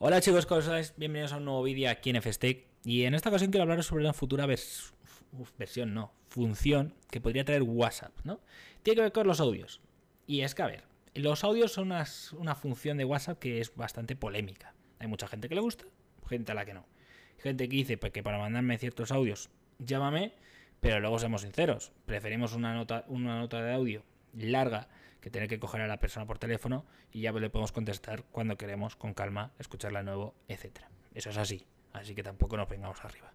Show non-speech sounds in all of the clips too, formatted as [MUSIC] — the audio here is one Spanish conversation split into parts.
Hola chicos, ¿cómo estáis? Bienvenidos a un nuevo vídeo aquí en FSTEC y en esta ocasión quiero hablaros sobre una futura versión, no, función que podría traer WhatsApp, ¿no? Tiene que ver con los audios. Y es que, a ver, los audios son una función de WhatsApp que es bastante polémica. Hay mucha gente que le gusta, gente a la que no. Gente que dice pues, que para mandarme ciertos audios, llámame, pero luego seamos sinceros, preferimos una nota, una nota de audio larga que tener que coger a la persona por teléfono y ya le podemos contestar cuando queremos, con calma, escucharla de nuevo, etcétera. Eso es así, así que tampoco nos vengamos arriba.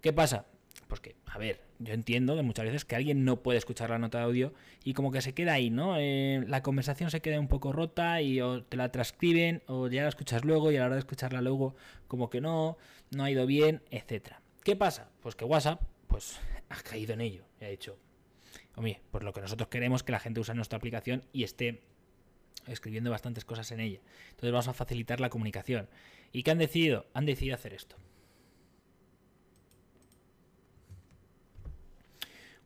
¿Qué pasa? Pues que, a ver, yo entiendo que muchas veces que alguien no puede escuchar la nota de audio y como que se queda ahí, ¿no? Eh, la conversación se queda un poco rota y o te la transcriben o ya la escuchas luego y a la hora de escucharla luego como que no, no ha ido bien, etcétera. ¿Qué pasa? Pues que WhatsApp, pues [LAUGHS] ha caído en ello y ha dicho, Oye, pues lo que nosotros queremos que la gente use nuestra aplicación y esté escribiendo bastantes cosas en ella. Entonces vamos a facilitar la comunicación. ¿Y qué han decidido? Han decidido hacer esto.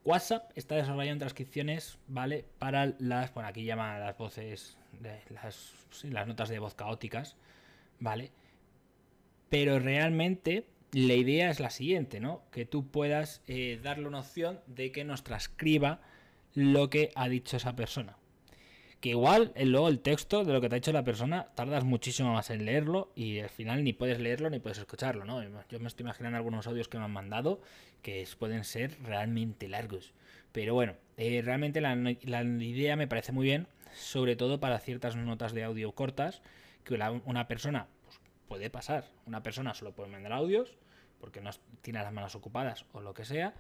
WhatsApp está desarrollando transcripciones, ¿vale? Para las, bueno, aquí llama las voces, las notas de voz caóticas, ¿vale? Pero realmente la idea es la siguiente, ¿no? Que tú puedas eh, darle una opción de que nos transcriba lo que ha dicho esa persona. Que igual eh, luego el texto de lo que te ha dicho la persona tardas muchísimo más en leerlo y al final ni puedes leerlo ni puedes escucharlo, ¿no? Yo me estoy imaginando algunos audios que me han mandado que pueden ser realmente largos. Pero bueno, eh, realmente la, la, idea me parece muy bien, sobre todo para ciertas notas de audio cortas, que una persona puede pasar. Una persona solo puede mandar audios porque no tiene las manos ocupadas o lo que sea.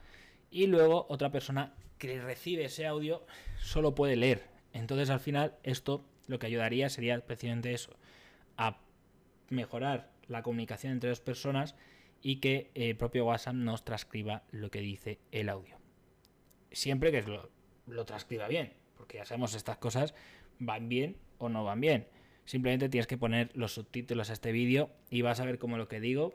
Y luego otra persona que recibe ese audio solo puede leer. Entonces al final esto lo que ayudaría sería precisamente eso. A mejorar la comunicación entre dos personas y que el propio WhatsApp nos transcriba lo que dice el audio. Siempre que lo, lo transcriba bien. Porque ya sabemos estas cosas van bien o no van bien. Simplemente tienes que poner los subtítulos a este vídeo y vas a ver cómo lo que digo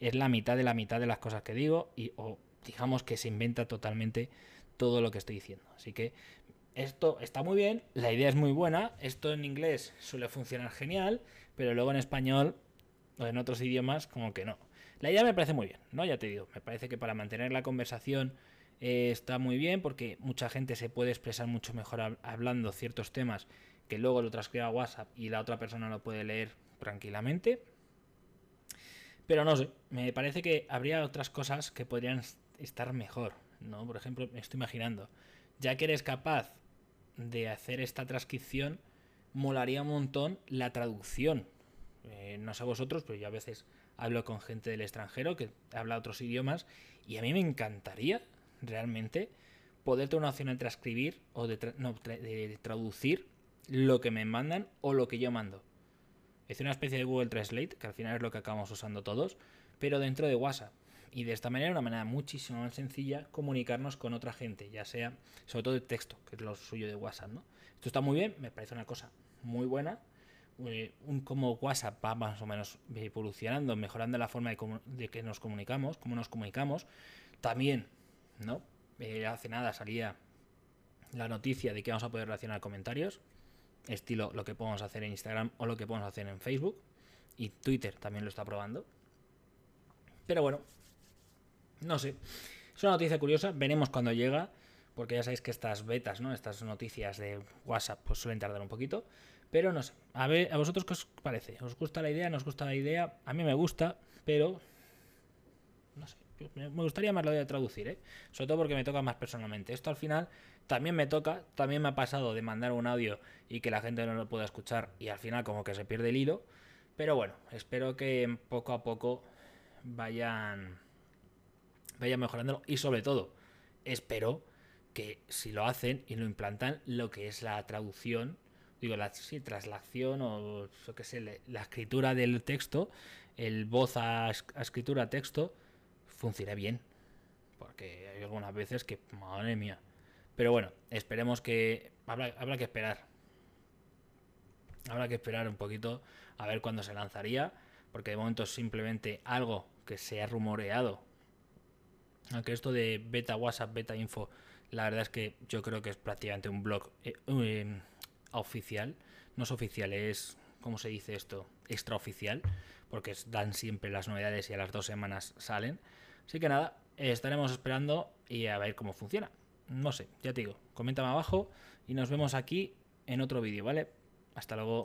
es la mitad de la mitad de las cosas que digo y o digamos que se inventa totalmente todo lo que estoy diciendo. Así que esto está muy bien, la idea es muy buena, esto en inglés suele funcionar genial, pero luego en español o en otros idiomas como que no. La idea me parece muy bien, ¿no? Ya te digo, me parece que para mantener la conversación eh, está muy bien porque mucha gente se puede expresar mucho mejor hablando ciertos temas que luego lo transcribe a WhatsApp y la otra persona lo puede leer tranquilamente. Pero no sé, me parece que habría otras cosas que podrían estar mejor, ¿no? Por ejemplo, me estoy imaginando, ya que eres capaz de hacer esta transcripción, molaría un montón la traducción. Eh, no sé vosotros, pero yo a veces hablo con gente del extranjero que habla otros idiomas y a mí me encantaría realmente poder tener una opción de transcribir o de, de traducir lo que me mandan o lo que yo mando. Es una especie de Google Translate, que al final es lo que acabamos usando todos, pero dentro de WhatsApp. Y de esta manera, una manera muchísimo más sencilla, comunicarnos con otra gente, ya sea, sobre todo de texto, que es lo suyo de WhatsApp, ¿no? Esto está muy bien, me parece una cosa muy buena. Eh, un, como WhatsApp va más o menos evolucionando, mejorando la forma de, que nos comunicamos, cómo nos comunicamos. También, ¿no? Eh, hace nada salía la noticia de que vamos a poder relacionar comentarios estilo lo que podemos hacer en Instagram o lo que podemos hacer en Facebook. Y Twitter también lo está probando. Pero bueno, no sé. Es una noticia curiosa, veremos cuando llega, porque ya sabéis que estas betas, ¿no? Estas noticias de WhatsApp pues suelen tardar un poquito, pero no sé. A ver, a vosotros qué os parece? ¿Os gusta la idea? ¿No os gusta la idea? A mí me gusta, pero no sé. Me gustaría más lo de traducir, ¿eh? Sobre todo porque me toca más personalmente. Esto al final también me toca, también me ha pasado de mandar un audio y que la gente no lo pueda escuchar y al final como que se pierde el hilo. Pero bueno, espero que poco a poco vayan, vayan mejorando y sobre todo espero que si lo hacen y lo implantan, lo que es la traducción, digo, la sí, traslación o yo que sé, la escritura del texto, el voz a, a escritura a texto, funcione bien. Porque hay algunas veces que, madre mía. Pero bueno, esperemos que. Habrá, habrá que esperar. Habrá que esperar un poquito a ver cuándo se lanzaría. Porque de momento es simplemente algo que se ha rumoreado. Aunque esto de beta WhatsApp, beta info, la verdad es que yo creo que es prácticamente un blog eh, eh, oficial. No es oficial, es ¿cómo se dice esto? Extraoficial, porque dan siempre las novedades y a las dos semanas salen. Así que nada, estaremos esperando y a ver cómo funciona. No sé, ya te digo, coméntame abajo y nos vemos aquí en otro vídeo, ¿vale? Hasta luego.